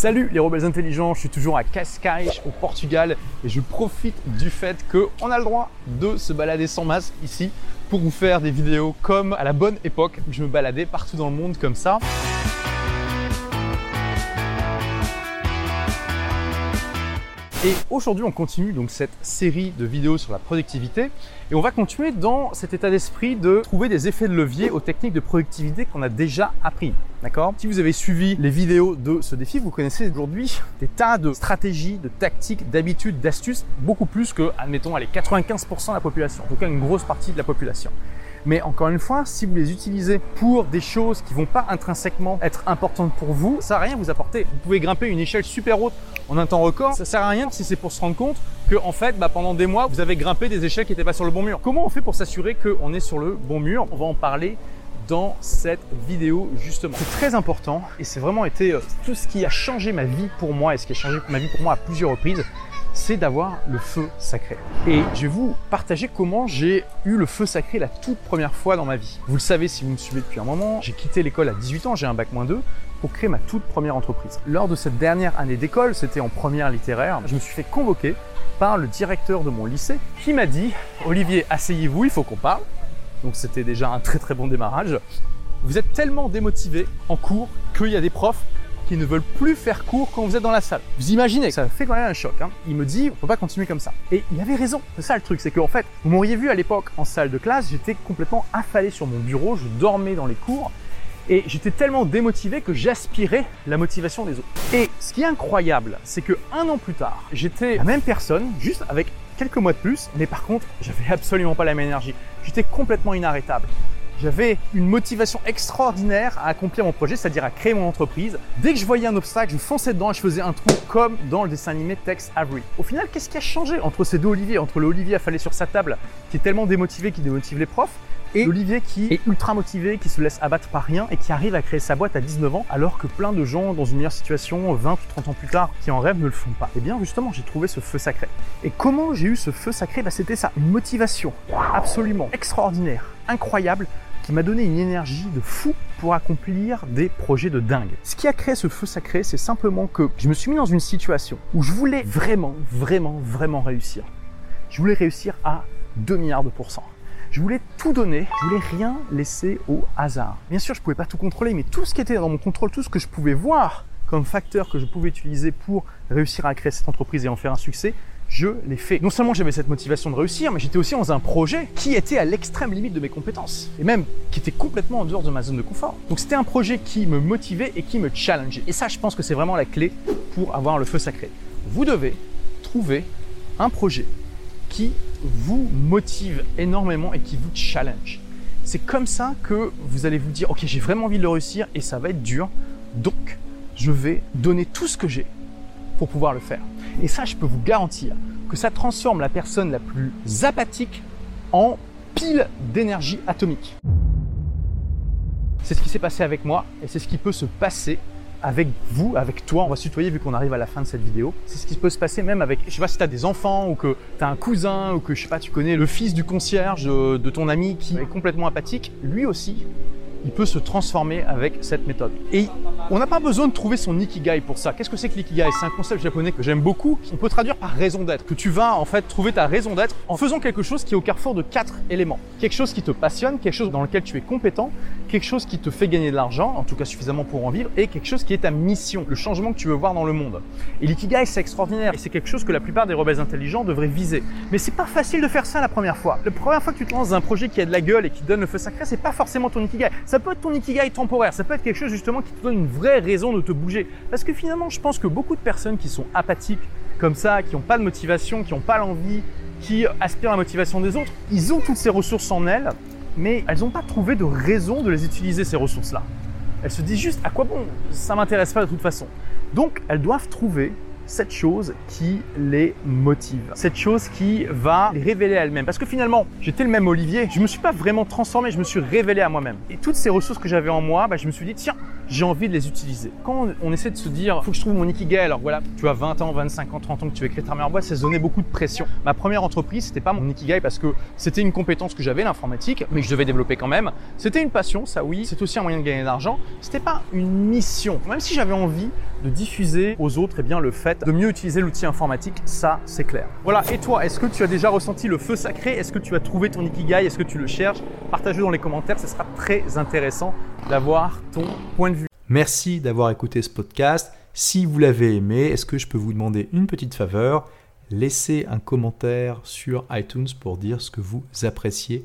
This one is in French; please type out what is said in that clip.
Salut les rebelles intelligents, je suis toujours à Cascais au Portugal et je profite du fait qu'on a le droit de se balader sans masque ici pour vous faire des vidéos comme à la bonne époque je me baladais partout dans le monde comme ça. Et aujourd'hui, on continue donc cette série de vidéos sur la productivité et on va continuer dans cet état d'esprit de trouver des effets de levier aux techniques de productivité qu'on a déjà appris. D'accord? Si vous avez suivi les vidéos de ce défi, vous connaissez aujourd'hui des tas de stratégies, de tactiques, d'habitudes, d'astuces, beaucoup plus que, admettons, les 95% de la population, en tout cas une grosse partie de la population. Mais encore une fois, si vous les utilisez pour des choses qui vont pas intrinsèquement être importantes pour vous, ça va rien vous apporter. Vous pouvez grimper une échelle super haute en un temps record, ça sert à rien si c'est pour se rendre compte que en fait, bah, pendant des mois, vous avez grimpé des échelles qui n'étaient pas sur le bon mur. Comment on fait pour s'assurer qu'on est sur le bon mur? On va en parler dans cette vidéo justement. C'est très important et c'est vraiment été euh, tout ce qui a changé ma vie pour moi et ce qui a changé ma vie pour moi à plusieurs reprises c'est d'avoir le feu sacré. Et je vais vous partager comment j'ai eu le feu sacré la toute première fois dans ma vie. Vous le savez si vous me suivez depuis un moment, j'ai quitté l'école à 18 ans, j'ai un bac moins 2 pour créer ma toute première entreprise. Lors de cette dernière année d'école, c'était en première littéraire, je me suis fait convoquer par le directeur de mon lycée qui m'a dit Olivier, asseyez-vous, il faut qu'on parle. Donc c'était déjà un très très bon démarrage. Vous êtes tellement démotivé en cours qu'il y a des profs qui ne veulent plus faire cours quand vous êtes dans la salle. Vous imaginez, ça fait quand même un choc. Hein. Il me dit, on peut pas continuer comme ça. Et il avait raison. C'est ça le truc, c'est qu'en fait, vous m'auriez vu à l'époque en salle de classe, j'étais complètement affalé sur mon bureau, je dormais dans les cours. Et j'étais tellement démotivé que j'aspirais la motivation des autres. Et ce qui est incroyable, c'est que un an plus tard, j'étais la même personne, juste avec quelques mois de plus, mais par contre, j'avais absolument pas la même énergie. J'étais complètement inarrêtable. J'avais une motivation extraordinaire à accomplir mon projet, c'est-à-dire à créer mon entreprise. Dès que je voyais un obstacle, je fonçais dedans et je faisais un trou comme dans le dessin animé Tex Avery. Au final, qu'est-ce qui a changé entre ces deux Olivier Entre l'Olivier affalé sur sa table, qui est tellement démotivé qu'il démotive les profs, et l'Olivier qui est ultra motivé, qui se laisse abattre par rien et qui arrive à créer sa boîte à 19 ans alors que plein de gens dans une meilleure situation 20 ou 30 ans plus tard qui en rêvent ne le font pas. Et eh bien justement, j'ai trouvé ce feu sacré. Et comment j'ai eu ce feu sacré? Bah, C'était ça, une motivation absolument extraordinaire, incroyable qui m'a donné une énergie de fou pour accomplir des projets de dingue. Ce qui a créé ce feu sacré, c'est simplement que je me suis mis dans une situation où je voulais vraiment, vraiment, vraiment réussir. Je voulais réussir à 2 milliards de pourcents. Je voulais tout donner, je voulais rien laisser au hasard. Bien sûr, je pouvais pas tout contrôler, mais tout ce qui était dans mon contrôle, tout ce que je pouvais voir comme facteur que je pouvais utiliser pour réussir à créer cette entreprise et en faire un succès, je l'ai fait. Non seulement j'avais cette motivation de réussir, mais j'étais aussi dans un projet qui était à l'extrême limite de mes compétences. Et même qui était complètement en dehors de ma zone de confort. Donc c'était un projet qui me motivait et qui me challengeait. Et ça, je pense que c'est vraiment la clé pour avoir le feu sacré. Vous devez trouver un projet qui vous motive énormément et qui vous challenge. C'est comme ça que vous allez vous dire, ok, j'ai vraiment envie de le réussir et ça va être dur. Donc, je vais donner tout ce que j'ai pour pouvoir le faire. Et ça, je peux vous garantir que ça transforme la personne la plus apathique en pile d'énergie atomique. C'est ce qui s'est passé avec moi et c'est ce qui peut se passer avec vous, avec toi. On va se tutoyer vu qu'on arrive à la fin de cette vidéo. C'est ce qui peut se passer même avec, je sais pas si tu as des enfants ou que tu as un cousin ou que je sais pas, tu connais le fils du concierge de ton ami qui est complètement apathique. Lui aussi, il peut se transformer avec cette méthode. Et on n'a pas besoin de trouver son ikigai pour ça. Qu'est-ce que c'est que l'ikigai? C'est un concept japonais que j'aime beaucoup. On peut traduire par raison d'être. Que tu vas en fait trouver ta raison d'être en faisant quelque chose qui est au carrefour de quatre éléments. Quelque chose qui te passionne, quelque chose dans lequel tu es compétent, quelque chose qui te fait gagner de l'argent, en tout cas suffisamment pour en vivre, et quelque chose qui est ta mission, le changement que tu veux voir dans le monde. Et l'ikigai, c'est extraordinaire. Et c'est quelque chose que la plupart des rebelles intelligents devraient viser. Mais c'est pas facile de faire ça la première fois. La première fois que tu te lances dans un projet qui a de la gueule et qui donne le feu sacré, c'est pas forcément ton ikigai. Peut être ton ikigai temporaire, ça peut être quelque chose justement qui te donne une vraie raison de te bouger. Parce que finalement, je pense que beaucoup de personnes qui sont apathiques comme ça, qui n'ont pas de motivation, qui n'ont pas l'envie, qui aspirent à la motivation des autres, ils ont toutes ces ressources en elles, mais elles n'ont pas trouvé de raison de les utiliser, ces ressources-là. Elles se disent juste à quoi bon? Ça m'intéresse pas de toute façon. Donc elles doivent trouver cette chose qui les motive, cette chose qui va les révéler à elles-mêmes. Parce que finalement, j'étais le même Olivier, je me suis pas vraiment transformé, je me suis révélé à moi-même. Et toutes ces ressources que j'avais en moi, bah, je me suis dit, tiens, j'ai envie de les utiliser. Quand on essaie de se dire, faut que je trouve mon ikigai, alors voilà, tu as 20 ans, 25 ans, 30 ans que tu veux créer ta meilleure boîte, ça se donnait beaucoup de pression. Ma première entreprise, c'était pas mon ikigai parce que c'était une compétence que j'avais, l'informatique, mais que je devais développer quand même. C'était une passion, ça oui, c'est aussi un moyen de gagner de l'argent. C'était pas une mission. Même si j'avais envie de diffuser aux autres eh bien, le fait de mieux utiliser l'outil informatique, ça c'est clair. Voilà, et toi, est-ce que tu as déjà ressenti le feu sacré? Est-ce que tu as trouvé ton Ikigai? Est-ce que tu le cherches? Partage-le dans les commentaires, ce sera très intéressant d'avoir ton point de vue. Merci d'avoir écouté ce podcast. Si vous l'avez aimé, est-ce que je peux vous demander une petite faveur? Laissez un commentaire sur iTunes pour dire ce que vous appréciez